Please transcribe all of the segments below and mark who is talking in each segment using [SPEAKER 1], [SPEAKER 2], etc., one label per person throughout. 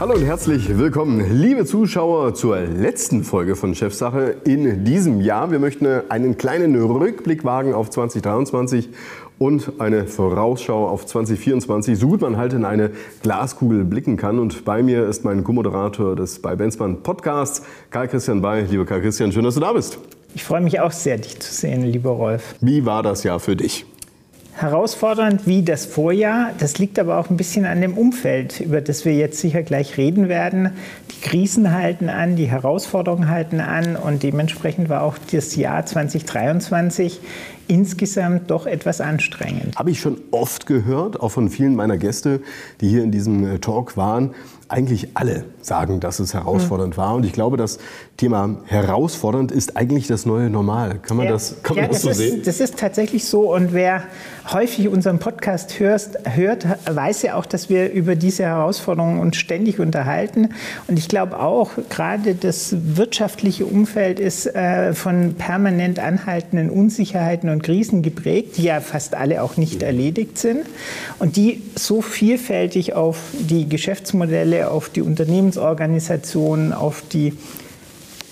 [SPEAKER 1] Hallo und herzlich willkommen, liebe Zuschauer, zur letzten Folge von Chefsache in diesem Jahr. Wir möchten einen kleinen Rückblick wagen auf 2023 und eine Vorausschau auf 2024, so gut man halt in eine Glaskugel blicken kann. Und bei mir ist mein Co-Moderator des bei Benzmann Podcasts, Karl Christian Bay. Lieber Karl Christian, schön, dass du da bist.
[SPEAKER 2] Ich freue mich auch sehr, dich zu sehen, lieber Rolf.
[SPEAKER 1] Wie war das Jahr für dich?
[SPEAKER 2] Herausfordernd wie das Vorjahr. Das liegt aber auch ein bisschen an dem Umfeld, über das wir jetzt sicher gleich reden werden. Die Krisen halten an, die Herausforderungen halten an und dementsprechend war auch das Jahr 2023 insgesamt doch etwas anstrengend.
[SPEAKER 1] Habe ich schon oft gehört, auch von vielen meiner Gäste, die hier in diesem äh, Talk waren. Eigentlich alle sagen, dass es herausfordernd mhm. war. Und ich glaube, das Thema herausfordernd ist eigentlich das neue Normal. Kann man ja. das, kann man ja, das, das so
[SPEAKER 2] ist,
[SPEAKER 1] sehen?
[SPEAKER 2] Das ist tatsächlich so. Und wer häufig unseren Podcast hörst, hört, weiß ja auch, dass wir über diese Herausforderungen uns ständig unterhalten. Und ich glaube auch, gerade das wirtschaftliche Umfeld ist äh, von permanent anhaltenden Unsicherheiten und Krisen geprägt, die ja fast alle auch nicht erledigt sind. Und die so vielfältig auf die Geschäftsmodelle, auf die Unternehmensorganisationen, auf die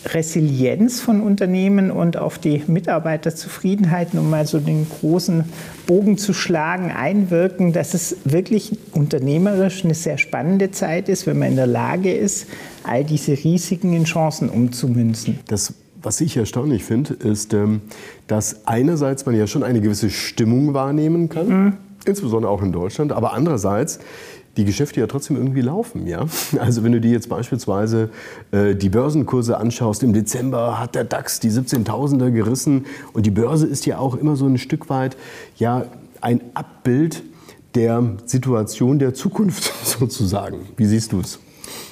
[SPEAKER 2] Resilienz von Unternehmen und auf die Mitarbeiterzufriedenheit, um mal so den großen Bogen zu schlagen, einwirken, dass es wirklich unternehmerisch eine sehr spannende Zeit ist, wenn man in der Lage ist, all diese Risiken in Chancen umzumünzen.
[SPEAKER 1] Das was ich erstaunlich finde, ist, ähm, dass einerseits man ja schon eine gewisse Stimmung wahrnehmen kann, mhm. insbesondere auch in Deutschland, aber andererseits die Geschäfte ja trotzdem irgendwie laufen. Ja? Also wenn du dir jetzt beispielsweise äh, die Börsenkurse anschaust, im Dezember hat der DAX die 17.000er gerissen und die Börse ist ja auch immer so ein Stück weit ja, ein Abbild der Situation der Zukunft sozusagen. Wie siehst du es?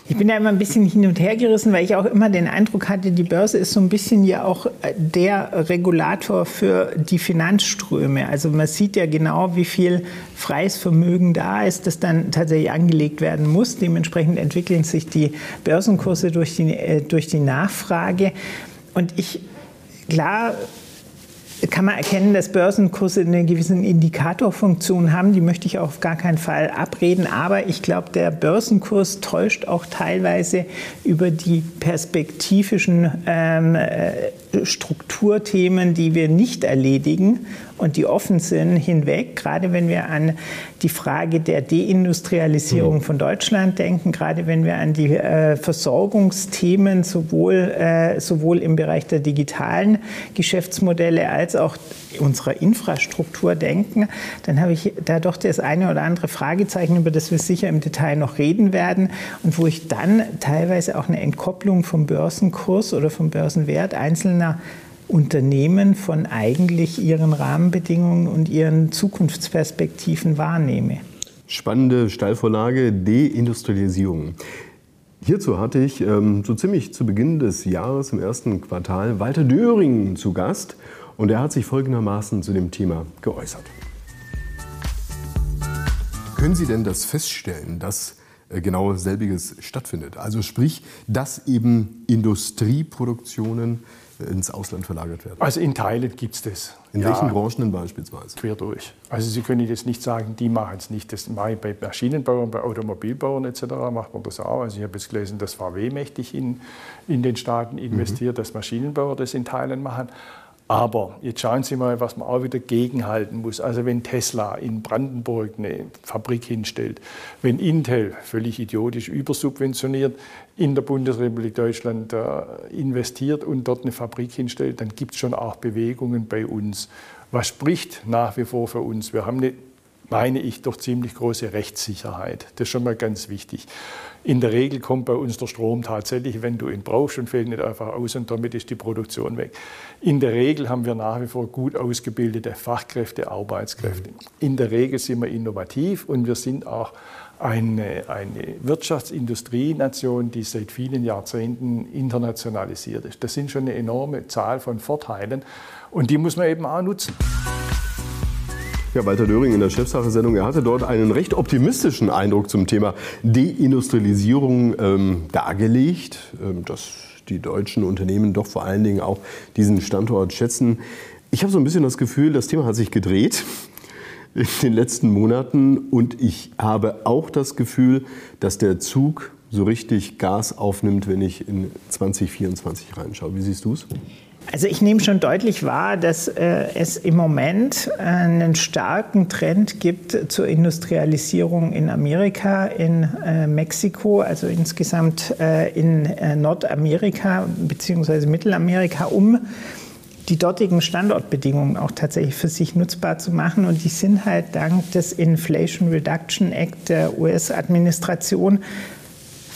[SPEAKER 2] Ich bin da immer ein bisschen hin und her gerissen, weil ich auch immer den Eindruck hatte, die Börse ist so ein bisschen ja auch äh, der Regulator für die Finanzströme. Also man sieht ja genau, wie viel freies Vermögen da ist, das dann tatsächlich angelegt werden muss. Dementsprechend entwickeln sich die Börsenkurse durch die, äh, durch die Nachfrage. Und ich, klar, kann man erkennen, dass Börsenkurse eine gewisse Indikatorfunktion haben. Die möchte ich auf gar keinen Fall abreden. Aber ich glaube, der Börsenkurs täuscht auch teilweise über die perspektivischen ähm, äh, Strukturthemen, die wir nicht erledigen und die offen sind, hinweg. Gerade wenn wir an die Frage der Deindustrialisierung mhm. von Deutschland denken, gerade wenn wir an die äh, Versorgungsthemen sowohl, äh, sowohl im Bereich der digitalen Geschäftsmodelle als auch unserer Infrastruktur denken, dann habe ich da doch das eine oder andere Fragezeichen, über das wir sicher im Detail noch reden werden und wo ich dann teilweise auch eine Entkopplung vom Börsenkurs oder vom Börsenwert einzelner Unternehmen von eigentlich ihren Rahmenbedingungen und ihren Zukunftsperspektiven wahrnehme.
[SPEAKER 1] Spannende Steilvorlage, Deindustrialisierung. Hierzu hatte ich ähm, so ziemlich zu Beginn des Jahres im ersten Quartal Walter Döring zu Gast und er hat sich folgendermaßen zu dem Thema geäußert. Können Sie denn das feststellen, dass äh, genau selbiges stattfindet? Also sprich, dass eben Industrieproduktionen ins Ausland verlagert werden?
[SPEAKER 3] Also in Teilen gibt es das.
[SPEAKER 1] In ja, welchen Branchen denn beispielsweise?
[SPEAKER 3] Quer durch. Also Sie können jetzt nicht sagen, die machen es nicht. Das mache ich bei Maschinenbauern, bei Automobilbauern etc. macht man das auch. Also ich habe jetzt gelesen, dass VW mächtig in, in den Staaten investiert, mhm. dass Maschinenbauer das in Teilen machen. Aber jetzt schauen Sie mal, was man auch wieder gegenhalten muss. Also wenn Tesla in Brandenburg eine Fabrik hinstellt, wenn Intel völlig idiotisch übersubventioniert in der Bundesrepublik Deutschland äh, investiert und dort eine Fabrik hinstellt, dann gibt es schon auch Bewegungen bei uns. Was spricht nach wie vor für uns? Wir haben eine meine ich, doch ziemlich große Rechtssicherheit. Das ist schon mal ganz wichtig. In der Regel kommt bei uns der Strom tatsächlich, wenn du ihn brauchst und fällt nicht einfach aus und damit ist die Produktion weg. In der Regel haben wir nach wie vor gut ausgebildete Fachkräfte, Arbeitskräfte. In der Regel sind wir innovativ und wir sind auch eine, eine Wirtschaftsindustrienation, die seit vielen Jahrzehnten internationalisiert ist. Das sind schon eine enorme Zahl von Vorteilen und die muss man eben auch nutzen.
[SPEAKER 1] Ja, Walter Döring in der Chefsache-Sendung, er hatte dort einen recht optimistischen Eindruck zum Thema Deindustrialisierung ähm, dargelegt, ähm, dass die deutschen Unternehmen doch vor allen Dingen auch diesen Standort schätzen. Ich habe so ein bisschen das Gefühl, das Thema hat sich gedreht in den letzten Monaten und ich habe auch das Gefühl, dass der Zug so richtig Gas aufnimmt, wenn ich in 2024 reinschaue. Wie siehst du es?
[SPEAKER 2] Also ich nehme schon deutlich wahr, dass äh, es im Moment einen starken Trend gibt zur Industrialisierung in Amerika, in äh, Mexiko, also insgesamt äh, in äh, Nordamerika bzw. Mittelamerika, um die dortigen Standortbedingungen auch tatsächlich für sich nutzbar zu machen. Und die sind halt dank des Inflation Reduction Act der US-Administration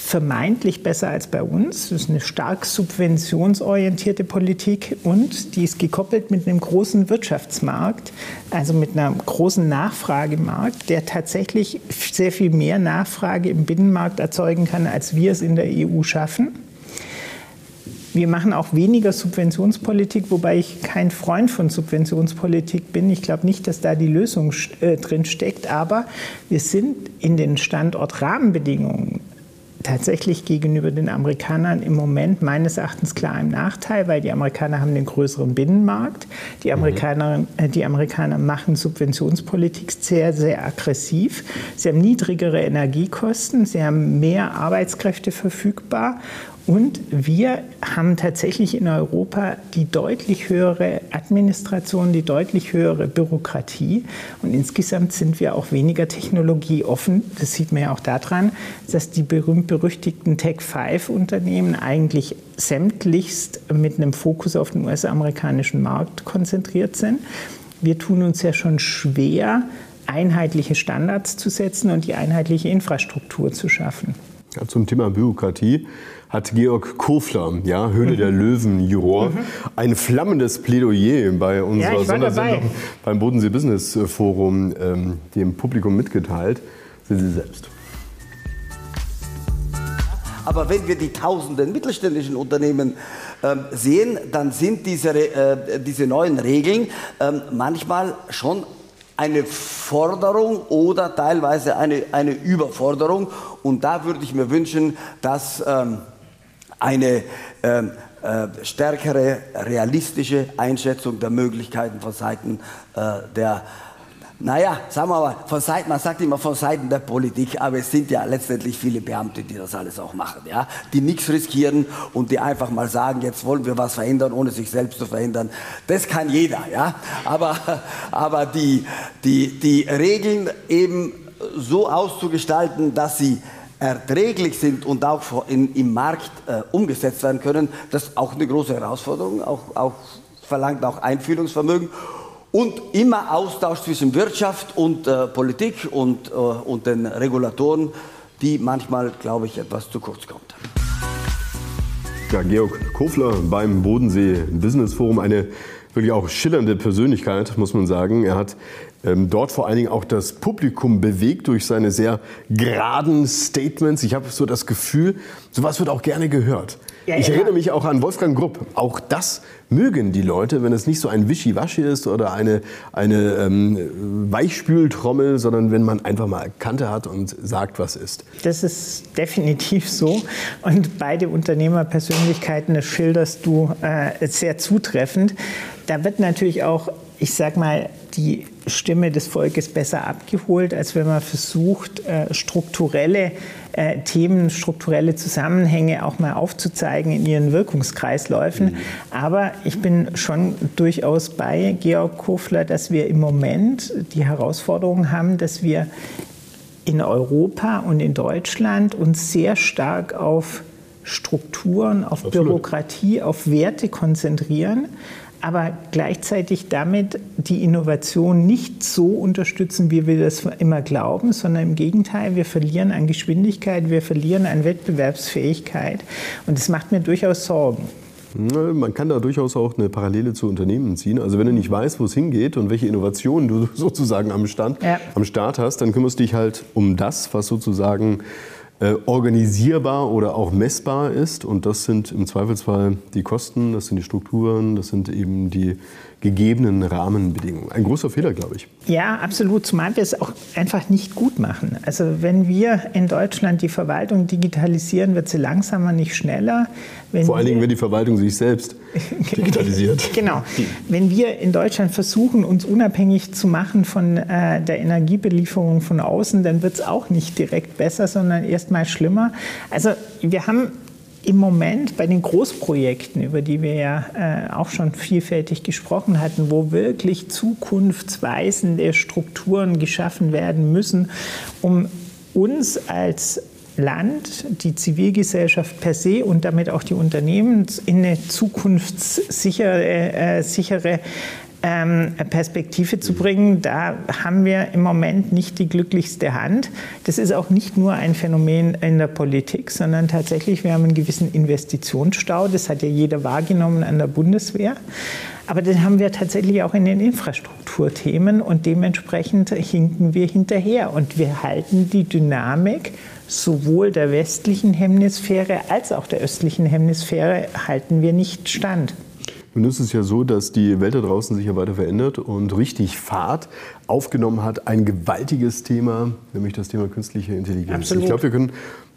[SPEAKER 2] vermeintlich besser als bei uns. Das ist eine stark subventionsorientierte Politik und die ist gekoppelt mit einem großen Wirtschaftsmarkt, also mit einem großen Nachfragemarkt, der tatsächlich sehr viel mehr Nachfrage im Binnenmarkt erzeugen kann, als wir es in der EU schaffen. Wir machen auch weniger Subventionspolitik, wobei ich kein Freund von Subventionspolitik bin. Ich glaube nicht, dass da die Lösung äh, drin steckt, aber wir sind in den Standortrahmenbedingungen tatsächlich gegenüber den Amerikanern im Moment meines Erachtens klar im Nachteil, weil die Amerikaner haben den größeren Binnenmarkt. Die Amerikaner, äh, die Amerikaner machen Subventionspolitik sehr, sehr aggressiv. Sie haben niedrigere Energiekosten, sie haben mehr Arbeitskräfte verfügbar und wir haben tatsächlich in Europa die deutlich höhere Administration, die deutlich höhere Bürokratie. Und insgesamt sind wir auch weniger technologieoffen. Das sieht man ja auch daran, dass die berühmt-berüchtigten Tech-5-Unternehmen eigentlich sämtlichst mit einem Fokus auf den US-amerikanischen Markt konzentriert sind. Wir tun uns ja schon schwer, einheitliche Standards zu setzen und die einheitliche Infrastruktur zu schaffen.
[SPEAKER 1] Ja, zum Thema Bürokratie hat Georg Kofler, ja, Höhle mhm. der Löwen, Juror, mhm. ein flammendes Plädoyer bei unserer ja, Sondersendung beim Bodensee Business Forum ähm, dem Publikum mitgeteilt. Sind Sie selbst.
[SPEAKER 4] Aber wenn wir die tausenden mittelständischen Unternehmen äh, sehen, dann sind diese, äh, diese neuen Regeln äh, manchmal schon eine Forderung oder teilweise eine, eine Überforderung. Und da würde ich mir wünschen, dass ähm, eine ähm, äh, stärkere, realistische Einschätzung der Möglichkeiten von Seiten äh, der naja, sagen wir mal, von Seiten, man sagt immer von Seiten der Politik, aber es sind ja letztendlich viele Beamte, die das alles auch machen, ja, die nichts riskieren und die einfach mal sagen, jetzt wollen wir was verändern, ohne sich selbst zu verändern. Das kann jeder, ja, aber, aber die, die, die Regeln eben so auszugestalten, dass sie erträglich sind und auch in, im Markt äh, umgesetzt werden können, das ist auch eine große Herausforderung, auch, auch verlangt auch Einfühlungsvermögen und immer Austausch zwischen Wirtschaft und äh, Politik und, äh, und den Regulatoren, die manchmal, glaube ich, etwas zu kurz kommt.
[SPEAKER 1] Ja, Georg Kofler beim Bodensee Business Forum, eine wirklich auch schillernde Persönlichkeit, muss man sagen. Er hat ähm, dort vor allen Dingen auch das Publikum bewegt durch seine sehr geraden Statements. Ich habe so das Gefühl, sowas wird auch gerne gehört. Ja, ich ja. erinnere mich auch an Wolfgang Grupp. Auch das mögen die Leute, wenn es nicht so ein Wischiwaschi ist oder eine, eine ähm, Weichspültrommel, sondern wenn man einfach mal Kante hat und sagt, was ist.
[SPEAKER 2] Das ist definitiv so. Und beide Unternehmerpersönlichkeiten, das schilderst du äh, sehr zutreffend. Da wird natürlich auch, ich sag mal, die Stimme des Volkes besser abgeholt, als wenn man versucht, äh, strukturelle äh, Themen, strukturelle Zusammenhänge auch mal aufzuzeigen in ihren Wirkungskreisläufen. Mhm. Aber ich bin schon durchaus bei Georg Kofler, dass wir im Moment die Herausforderung haben, dass wir in Europa und in Deutschland uns sehr stark auf Strukturen, auf Absolut. Bürokratie, auf Werte konzentrieren aber gleichzeitig damit die Innovation nicht so unterstützen, wie wir das immer glauben, sondern im Gegenteil, wir verlieren an Geschwindigkeit, wir verlieren an Wettbewerbsfähigkeit und das macht mir durchaus Sorgen.
[SPEAKER 1] Man kann da durchaus auch eine Parallele zu Unternehmen ziehen. Also wenn du nicht weißt, wo es hingeht und welche Innovationen du sozusagen am, Stand, ja. am Start hast, dann kümmerst du dich halt um das, was sozusagen organisierbar oder auch messbar ist. Und das sind im Zweifelsfall die Kosten, das sind die Strukturen, das sind eben die gegebenen Rahmenbedingungen. Ein großer Fehler, glaube ich.
[SPEAKER 2] Ja, absolut, zumal wir es auch einfach nicht gut machen. Also wenn wir in Deutschland die Verwaltung digitalisieren, wird sie langsamer, nicht schneller.
[SPEAKER 1] Wenn Vor allen Dingen, wenn die Verwaltung sich selbst digitalisiert.
[SPEAKER 2] genau. Wenn wir in Deutschland versuchen, uns unabhängig zu machen von äh, der Energiebelieferung von außen, dann wird es auch nicht direkt besser, sondern erst mal schlimmer. Also wir haben im Moment bei den Großprojekten, über die wir ja äh, auch schon vielfältig gesprochen hatten, wo wirklich zukunftsweisende Strukturen geschaffen werden müssen, um uns als Land, die Zivilgesellschaft per se und damit auch die Unternehmen in eine zukunftssichere äh, sichere ähm, Perspektive zu bringen, da haben wir im Moment nicht die glücklichste Hand. Das ist auch nicht nur ein Phänomen in der Politik, sondern tatsächlich, wir haben einen gewissen Investitionsstau. Das hat ja jeder wahrgenommen an der Bundeswehr. Aber den haben wir tatsächlich auch in den Infrastrukturthemen und dementsprechend hinken wir hinterher. Und wir halten die Dynamik sowohl der westlichen Hemisphäre als auch der östlichen Hemisphäre halten wir nicht stand.
[SPEAKER 1] Nun ist es ja so, dass die Welt da draußen sich ja weiter verändert und richtig Fahrt aufgenommen hat. Ein gewaltiges Thema, nämlich das Thema künstliche Intelligenz. Absolut. Ich glaube, wir können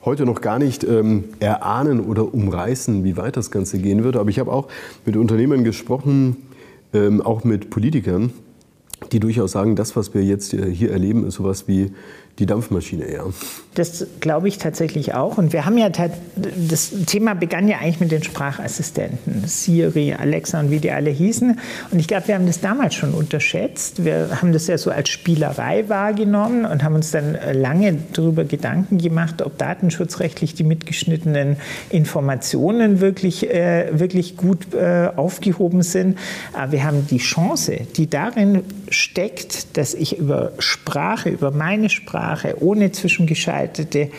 [SPEAKER 1] heute noch gar nicht ähm, erahnen oder umreißen, wie weit das Ganze gehen wird. Aber ich habe auch mit Unternehmern gesprochen, ähm, auch mit Politikern, die durchaus sagen, das, was wir jetzt äh, hier erleben, ist sowas wie die Dampfmaschine eher.
[SPEAKER 2] Das glaube ich tatsächlich auch. Und wir haben ja, das Thema begann ja eigentlich mit den Sprachassistenten, Siri, Alexa und wie die alle hießen. Und ich glaube, wir haben das damals schon unterschätzt. Wir haben das ja so als Spielerei wahrgenommen und haben uns dann lange darüber Gedanken gemacht, ob datenschutzrechtlich die mitgeschnittenen Informationen wirklich, äh, wirklich gut äh, aufgehoben sind. Aber wir haben die Chance, die darin steckt, dass ich über Sprache, über meine Sprache, ohne zwischengeschaltete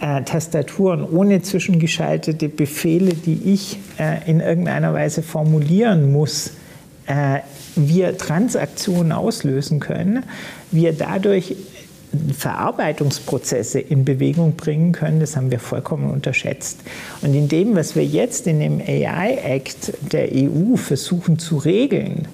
[SPEAKER 2] äh, Tastaturen, ohne zwischengeschaltete Befehle, die ich äh, in irgendeiner Weise formulieren muss, äh, wir Transaktionen auslösen können, wir dadurch Verarbeitungsprozesse in Bewegung bringen können, das haben wir vollkommen unterschätzt. Und in dem, was wir jetzt in dem AI-Act der EU versuchen zu regeln,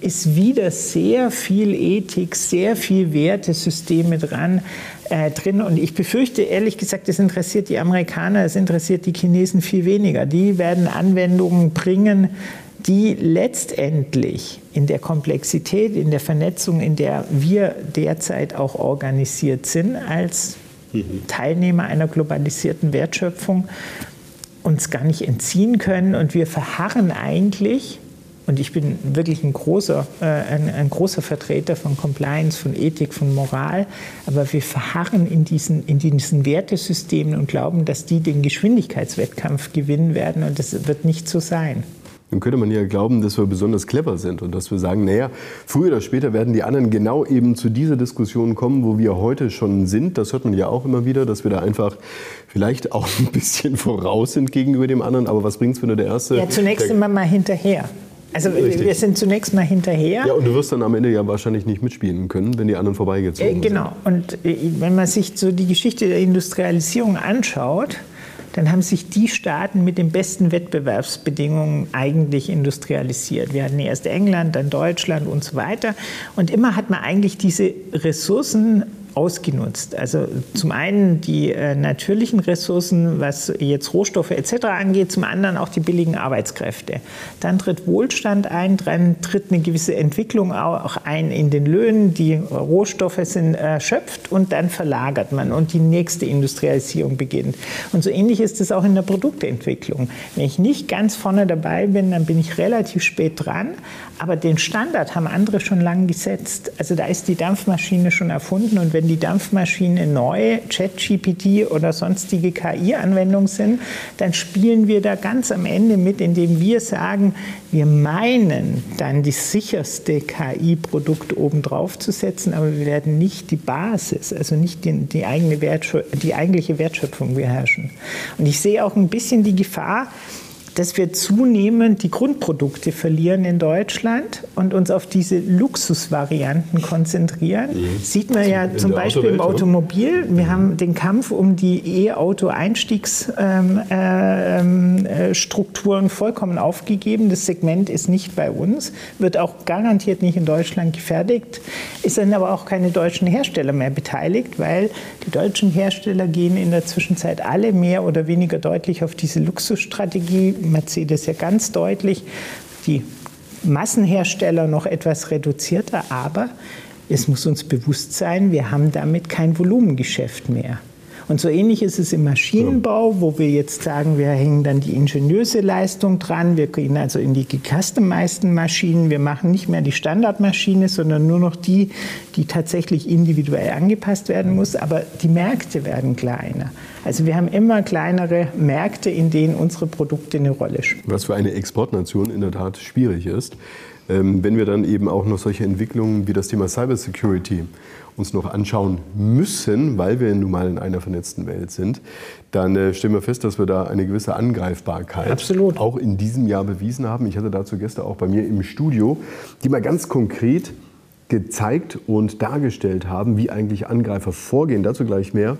[SPEAKER 2] ist wieder sehr viel Ethik, sehr viel Wertesysteme dran, äh, drin. Und ich befürchte, ehrlich gesagt, das interessiert die Amerikaner, das interessiert die Chinesen viel weniger. Die werden Anwendungen bringen, die letztendlich in der Komplexität, in der Vernetzung, in der wir derzeit auch organisiert sind, als mhm. Teilnehmer einer globalisierten Wertschöpfung, uns gar nicht entziehen können. Und wir verharren eigentlich und ich bin wirklich ein großer, äh, ein, ein, großer Vertreter von Compliance, von Ethik, von Moral. Aber wir verharren in diesen, in diesen Wertesystemen und glauben, dass die den Geschwindigkeitswettkampf gewinnen werden. Und das wird nicht so sein.
[SPEAKER 1] Dann könnte man ja glauben, dass wir besonders clever sind und dass wir sagen, naja, früher oder später werden die anderen genau eben zu dieser Diskussion kommen, wo wir heute schon sind. Das hört man ja auch immer wieder, dass wir da einfach vielleicht auch ein bisschen voraus sind gegenüber dem anderen. Aber was bringt es, wenn du der Erste...
[SPEAKER 2] Ja, zunächst sind wir mal hinterher. Also Richtig. wir sind zunächst mal hinterher.
[SPEAKER 1] Ja, und du wirst dann am Ende ja wahrscheinlich nicht mitspielen können, wenn die anderen vorbeigezogen
[SPEAKER 2] äh, genau. sind. Genau. Und äh, wenn man sich so die Geschichte der Industrialisierung anschaut, dann haben sich die Staaten mit den besten Wettbewerbsbedingungen eigentlich industrialisiert. Wir hatten erst England, dann Deutschland und so weiter. Und immer hat man eigentlich diese Ressourcen ausgenutzt. Also zum einen die äh, natürlichen Ressourcen, was jetzt Rohstoffe etc. angeht, zum anderen auch die billigen Arbeitskräfte. Dann tritt Wohlstand ein, dann tritt eine gewisse Entwicklung auch ein in den Löhnen, die Rohstoffe sind erschöpft und dann verlagert man und die nächste Industrialisierung beginnt. Und so ähnlich ist es auch in der Produktentwicklung. Wenn ich nicht ganz vorne dabei bin, dann bin ich relativ spät dran, aber den Standard haben andere schon lange gesetzt. Also da ist die Dampfmaschine schon erfunden und wenn die Dampfmaschine neu, ChatGPT oder sonstige KI-Anwendungen sind, dann spielen wir da ganz am Ende mit, indem wir sagen, wir meinen dann die sicherste KI-Produkt obendrauf zu setzen, aber wir werden nicht die Basis, also nicht die, die, eigene die eigentliche Wertschöpfung beherrschen. Und ich sehe auch ein bisschen die Gefahr, dass wir zunehmend die Grundprodukte verlieren in Deutschland und uns auf diese Luxusvarianten konzentrieren. Mhm. Sieht man ja zum Beispiel im Automobil. Wir mhm. haben den Kampf um die E-Auto-Einstiegsstrukturen ähm, äh, ähm, vollkommen aufgegeben. Das Segment ist nicht bei uns, wird auch garantiert nicht in Deutschland gefertigt, ist dann aber auch keine deutschen Hersteller mehr beteiligt, weil die deutschen Hersteller gehen in der Zwischenzeit alle mehr oder weniger deutlich auf diese Luxusstrategie Mercedes ja ganz deutlich, die Massenhersteller noch etwas reduzierter, aber es muss uns bewusst sein, wir haben damit kein Volumengeschäft mehr. Und so ähnlich ist es im Maschinenbau, wo wir jetzt sagen, wir hängen dann die ingeniöse Leistung dran, wir gehen also in die gecustomizeden Maschinen, wir machen nicht mehr die Standardmaschine, sondern nur noch die, die tatsächlich individuell angepasst werden muss, aber die Märkte werden kleiner. Also wir haben immer kleinere Märkte, in denen unsere Produkte eine Rolle spielen.
[SPEAKER 1] Was für eine Exportnation in der Tat schwierig ist, wenn wir dann eben auch noch solche Entwicklungen wie das Thema Cybersecurity uns noch anschauen müssen, weil wir nun mal in einer vernetzten Welt sind, dann äh, stellen wir fest, dass wir da eine gewisse Angreifbarkeit
[SPEAKER 2] Absolut.
[SPEAKER 1] auch in diesem Jahr bewiesen haben. Ich hatte dazu gestern auch bei mir im Studio, die mal ganz konkret gezeigt und dargestellt haben, wie eigentlich Angreifer vorgehen. Dazu gleich mehr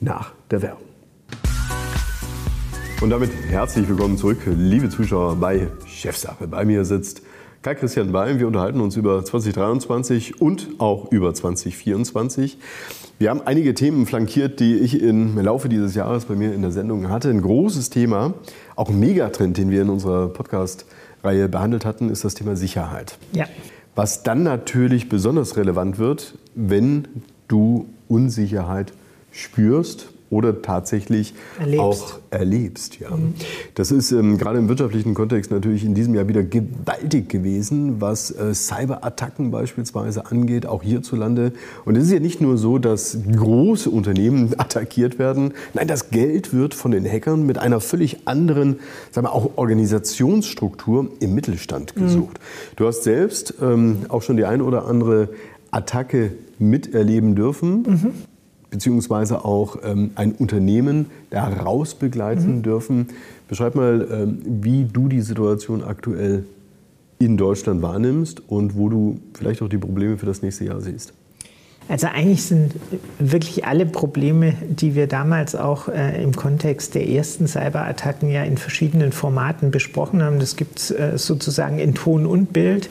[SPEAKER 1] nach der Werbung. Und damit herzlich willkommen zurück, liebe Zuschauer bei Chefsache. Bei mir sitzt Kai Christian Beim. Wir unterhalten uns über 2023 und auch über 2024. Wir haben einige Themen flankiert, die ich im Laufe dieses Jahres bei mir in der Sendung hatte. Ein großes Thema, auch ein Megatrend, den wir in unserer Podcast-Reihe behandelt hatten, ist das Thema Sicherheit.
[SPEAKER 2] Ja.
[SPEAKER 1] Was dann natürlich besonders relevant wird, wenn du Unsicherheit spürst oder tatsächlich erlebst. auch erlebst. Ja. Mhm. Das ist ähm, gerade im wirtschaftlichen Kontext natürlich in diesem Jahr wieder gewaltig gewesen, was äh, Cyberattacken beispielsweise angeht, auch hierzulande. Und es ist ja nicht nur so, dass große Unternehmen attackiert werden. Nein, das Geld wird von den Hackern mit einer völlig anderen, sagen wir auch Organisationsstruktur im Mittelstand mhm. gesucht. Mhm. Du hast selbst ähm, auch schon die eine oder andere Attacke miterleben dürfen. Mhm beziehungsweise auch ähm, ein Unternehmen da rausbegleiten mhm. dürfen. Beschreib mal, ähm, wie du die Situation aktuell in Deutschland wahrnimmst und wo du vielleicht auch die Probleme für das nächste Jahr siehst.
[SPEAKER 2] Also eigentlich sind wirklich alle Probleme, die wir damals auch äh, im Kontext der ersten Cyberattacken ja in verschiedenen Formaten besprochen haben, das gibt es äh, sozusagen in Ton und Bild,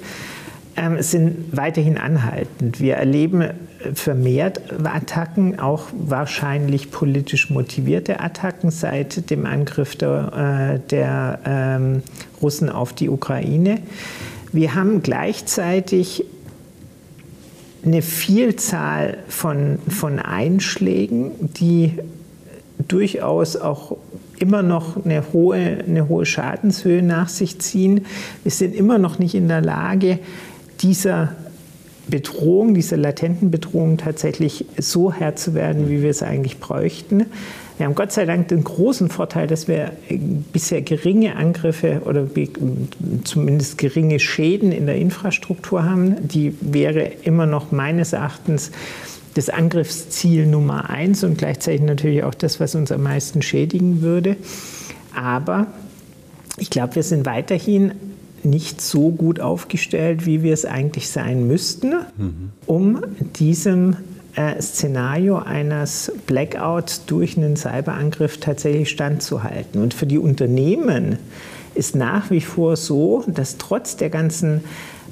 [SPEAKER 2] ähm, sind weiterhin anhaltend. Wir erleben vermehrt Attacken, auch wahrscheinlich politisch motivierte Attacken seit dem Angriff der, äh, der ähm, Russen auf die Ukraine. Wir haben gleichzeitig eine Vielzahl von, von Einschlägen, die durchaus auch immer noch eine hohe, eine hohe Schadenshöhe nach sich ziehen. Wir sind immer noch nicht in der Lage, dieser Bedrohung, dieser latenten Bedrohung tatsächlich so Herr zu werden, wie wir es eigentlich bräuchten. Wir haben Gott sei Dank den großen Vorteil, dass wir bisher geringe Angriffe oder zumindest geringe Schäden in der Infrastruktur haben. Die wäre immer noch meines Erachtens das Angriffsziel Nummer eins und gleichzeitig natürlich auch das, was uns am meisten schädigen würde. Aber ich glaube, wir sind weiterhin nicht so gut aufgestellt, wie wir es eigentlich sein müssten, mhm. um diesem äh, Szenario eines Blackouts durch einen Cyberangriff tatsächlich standzuhalten. Und für die Unternehmen ist nach wie vor so, dass trotz der ganzen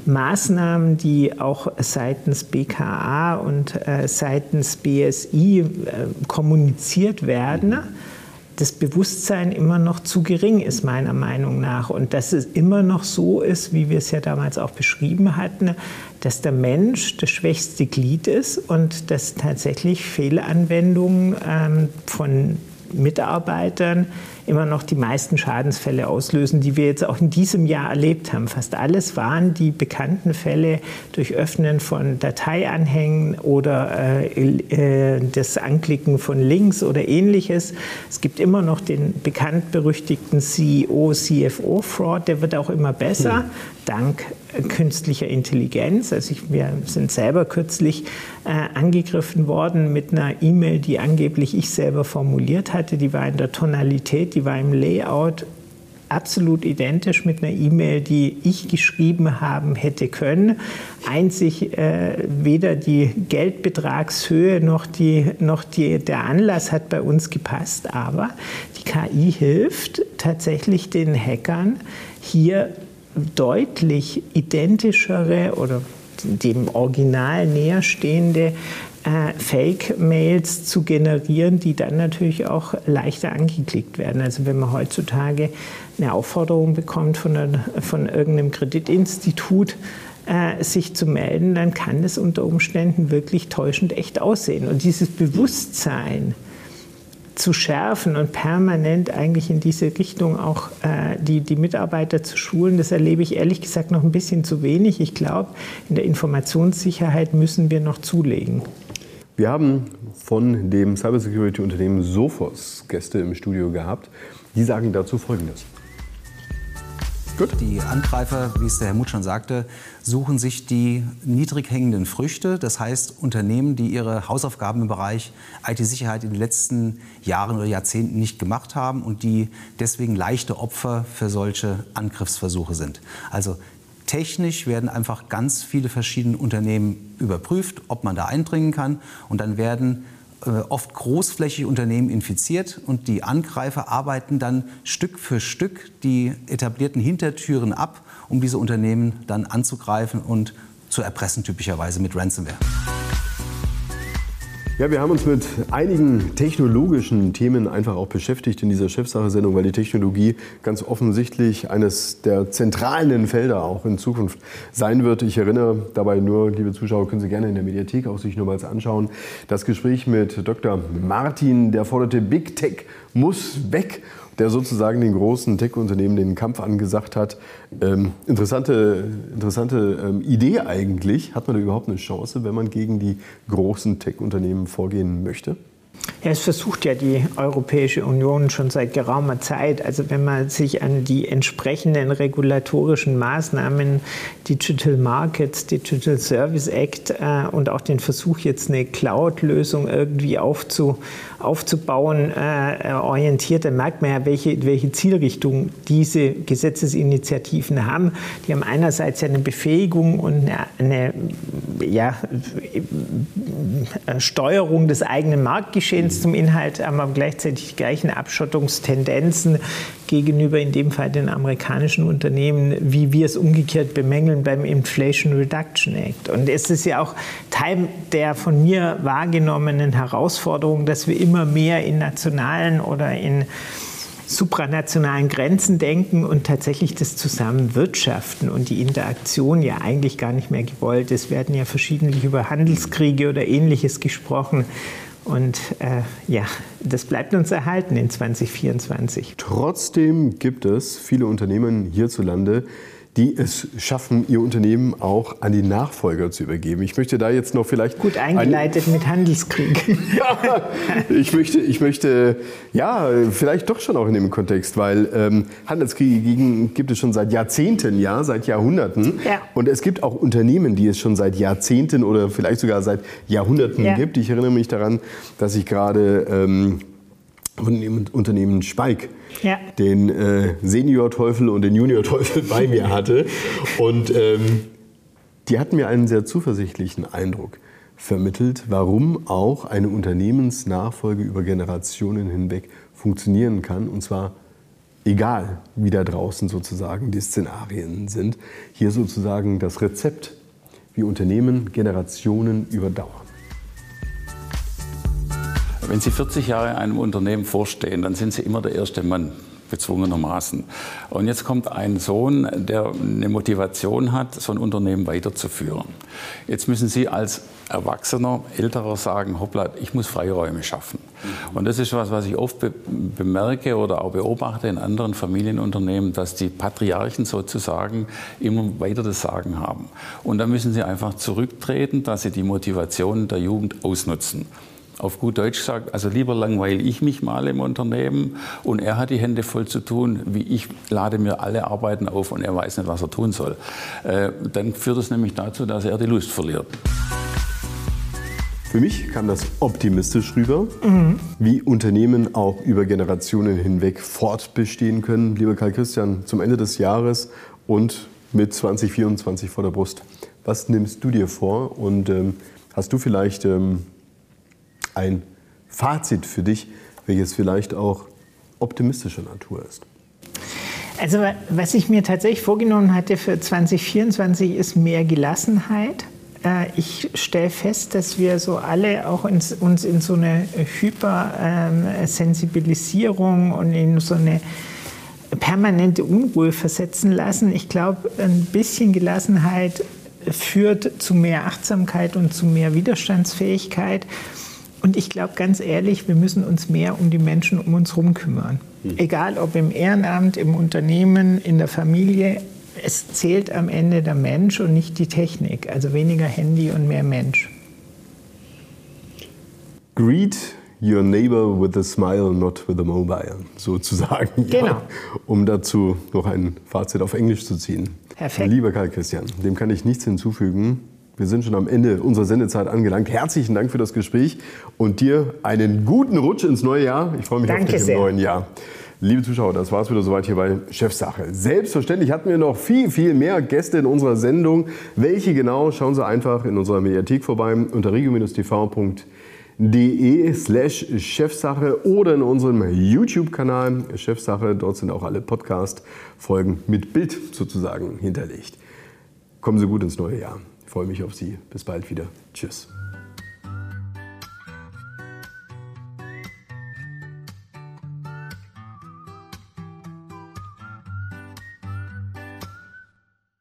[SPEAKER 2] Maßnahmen, die auch seitens BKA und äh, seitens BSI äh, kommuniziert werden, mhm das Bewusstsein immer noch zu gering ist, meiner Meinung nach. Und dass es immer noch so ist, wie wir es ja damals auch beschrieben hatten, dass der Mensch das schwächste Glied ist und dass tatsächlich Fehlanwendungen ähm, von Mitarbeitern immer noch die meisten Schadensfälle auslösen, die wir jetzt auch in diesem Jahr erlebt haben. Fast alles waren die bekannten Fälle durch Öffnen von Dateianhängen oder äh, äh, das Anklicken von Links oder ähnliches. Es gibt immer noch den bekannt berüchtigten CEO, CFO-Fraud, der wird auch immer besser, hm. dank künstlicher Intelligenz. Also ich, wir sind selber kürzlich äh, angegriffen worden mit einer E-Mail, die angeblich ich selber formuliert hatte. Die war in der Tonalität, die war im Layout absolut identisch mit einer E-Mail, die ich geschrieben haben hätte können. Einzig äh, weder die Geldbetragshöhe noch, die, noch die, der Anlass hat bei uns gepasst, aber die KI hilft tatsächlich den Hackern hier deutlich identischere oder dem Original näherstehende äh, Fake-Mails zu generieren, die dann natürlich auch leichter angeklickt werden. Also wenn man heutzutage eine Aufforderung bekommt von, einer, von irgendeinem Kreditinstitut, äh, sich zu melden, dann kann es unter Umständen wirklich täuschend echt aussehen. Und dieses Bewusstsein, zu schärfen und permanent eigentlich in diese Richtung auch äh, die, die Mitarbeiter zu schulen, das erlebe ich ehrlich gesagt noch ein bisschen zu wenig. Ich glaube, in der Informationssicherheit müssen wir noch zulegen.
[SPEAKER 1] Wir haben von dem Cybersecurity-Unternehmen Sophos Gäste im Studio gehabt. Die sagen dazu Folgendes.
[SPEAKER 5] Gut. Die Angreifer, wie es der Herr Muth schon sagte, suchen sich die niedrig hängenden Früchte. Das heißt, Unternehmen, die ihre Hausaufgaben im Bereich IT-Sicherheit in den letzten Jahren oder Jahrzehnten nicht gemacht haben und die deswegen leichte Opfer für solche Angriffsversuche sind. Also technisch werden einfach ganz viele verschiedene Unternehmen überprüft, ob man da eindringen kann. Und dann werden oft großflächige Unternehmen infiziert und die Angreifer arbeiten dann Stück für Stück die etablierten Hintertüren ab, um diese Unternehmen dann anzugreifen und zu erpressen, typischerweise mit Ransomware.
[SPEAKER 1] Ja, wir haben uns mit einigen technologischen Themen einfach auch beschäftigt in dieser Chefsache-Sendung, weil die Technologie ganz offensichtlich eines der zentralen Felder auch in Zukunft sein wird. Ich erinnere dabei nur, liebe Zuschauer, können Sie gerne in der Mediathek auch sich nochmals anschauen. Das Gespräch mit Dr. Martin, der forderte Big Tech muss weg der sozusagen den großen Tech-Unternehmen den Kampf angesagt hat. Ähm, interessante interessante ähm, Idee eigentlich. Hat man da überhaupt eine Chance, wenn man gegen die großen Tech-Unternehmen vorgehen möchte?
[SPEAKER 2] Ja, es versucht ja die Europäische Union schon seit geraumer Zeit. Also wenn man sich an die entsprechenden regulatorischen Maßnahmen, Digital Markets, Digital Service Act äh, und auch den Versuch jetzt eine Cloud-Lösung irgendwie aufzu, aufzubauen, äh, orientiert, dann merkt man ja, welche, welche Zielrichtung diese Gesetzesinitiativen haben. Die haben einerseits ja eine Befähigung und eine, eine ja, Steuerung des eigenen Marktgeschehens zum Inhalt, aber gleichzeitig die gleichen Abschottungstendenzen gegenüber in dem Fall den amerikanischen Unternehmen, wie wir es umgekehrt bemängeln beim Inflation Reduction Act. Und es ist ja auch Teil der von mir wahrgenommenen Herausforderung, dass wir immer mehr in nationalen oder in supranationalen Grenzen denken und tatsächlich das Zusammenwirtschaften und die Interaktion ja eigentlich gar nicht mehr gewollt. Es werden ja verschiedentlich über Handelskriege oder ähnliches gesprochen. Und äh, ja, das bleibt uns erhalten in 2024.
[SPEAKER 1] Trotzdem gibt es viele Unternehmen hierzulande, die es schaffen, ihr Unternehmen auch an die Nachfolger zu übergeben. Ich möchte da jetzt noch vielleicht.
[SPEAKER 2] Gut eingeleitet mit Handelskrieg.
[SPEAKER 1] ja, ich möchte, ich möchte, ja, vielleicht doch schon auch in dem Kontext, weil ähm, Handelskriege gegen, gibt es schon seit Jahrzehnten, ja, seit Jahrhunderten. Ja. Und es gibt auch Unternehmen, die es schon seit Jahrzehnten oder vielleicht sogar seit Jahrhunderten ja. gibt. Ich erinnere mich daran, dass ich gerade ähm, von dem Unternehmen Spike ja. den äh, Senior-Teufel und den Junior-Teufel bei mir hatte. Und ähm, die hatten mir einen sehr zuversichtlichen Eindruck vermittelt, warum auch eine Unternehmensnachfolge über Generationen hinweg funktionieren kann. Und zwar egal, wie da draußen sozusagen die Szenarien sind. Hier sozusagen das Rezept, wie Unternehmen Generationen überdauern.
[SPEAKER 6] Wenn Sie 40 Jahre einem Unternehmen vorstehen, dann sind Sie immer der erste Mann gezwungenermaßen. Und jetzt kommt ein Sohn, der eine Motivation hat, so ein Unternehmen weiterzuführen. Jetzt müssen Sie als Erwachsener, Älterer sagen, hoppla, ich muss Freiräume schaffen. Und das ist was, was ich oft be bemerke oder auch beobachte in anderen Familienunternehmen, dass die Patriarchen sozusagen immer weiter das Sagen haben. Und da müssen sie einfach zurücktreten, dass sie die Motivation der Jugend ausnutzen auf gut Deutsch sagt, also lieber langweile ich mich mal im Unternehmen und er hat die Hände voll zu tun, wie ich lade mir alle Arbeiten auf und er weiß nicht, was er tun soll. Äh, dann führt es nämlich dazu, dass er die Lust verliert.
[SPEAKER 1] Für mich kam das optimistisch rüber, mhm. wie Unternehmen auch über Generationen hinweg fortbestehen können. Lieber Karl Christian, zum Ende des Jahres und mit 2024 vor der Brust. Was nimmst du dir vor und ähm, hast du vielleicht ähm, ein Fazit für dich, welches vielleicht auch optimistischer Natur ist?
[SPEAKER 2] Also was ich mir tatsächlich vorgenommen hatte für 2024 ist mehr Gelassenheit. Äh, ich stelle fest, dass wir so alle auch uns, uns in so eine Hypersensibilisierung und in so eine permanente Unruhe versetzen lassen. Ich glaube, ein bisschen Gelassenheit führt zu mehr Achtsamkeit und zu mehr Widerstandsfähigkeit. Und ich glaube ganz ehrlich, wir müssen uns mehr um die Menschen um uns herum kümmern. Mhm. Egal ob im Ehrenamt, im Unternehmen, in der Familie. Es zählt am Ende der Mensch und nicht die Technik. Also weniger Handy und mehr Mensch.
[SPEAKER 1] Greet your neighbor with a smile, not with a mobile, sozusagen. Genau. Ja, um dazu noch ein Fazit auf Englisch zu ziehen. Perfekt. Lieber Karl Christian, dem kann ich nichts hinzufügen. Wir sind schon am Ende unserer Sendezeit angelangt. Herzlichen Dank für das Gespräch und dir einen guten Rutsch ins neue Jahr. Ich freue mich Danke auf dich im neuen Jahr. Liebe Zuschauer, das war es wieder soweit hier bei Chefsache. Selbstverständlich hatten wir noch viel, viel mehr Gäste in unserer Sendung. Welche genau, schauen Sie einfach in unserer Mediathek vorbei unter regio-tv.de slash Chefsache oder in unserem YouTube-Kanal Chefsache. Dort sind auch alle Podcast-Folgen mit Bild sozusagen hinterlegt. Kommen Sie gut ins neue Jahr. Freue mich auf Sie. Bis bald wieder. Tschüss.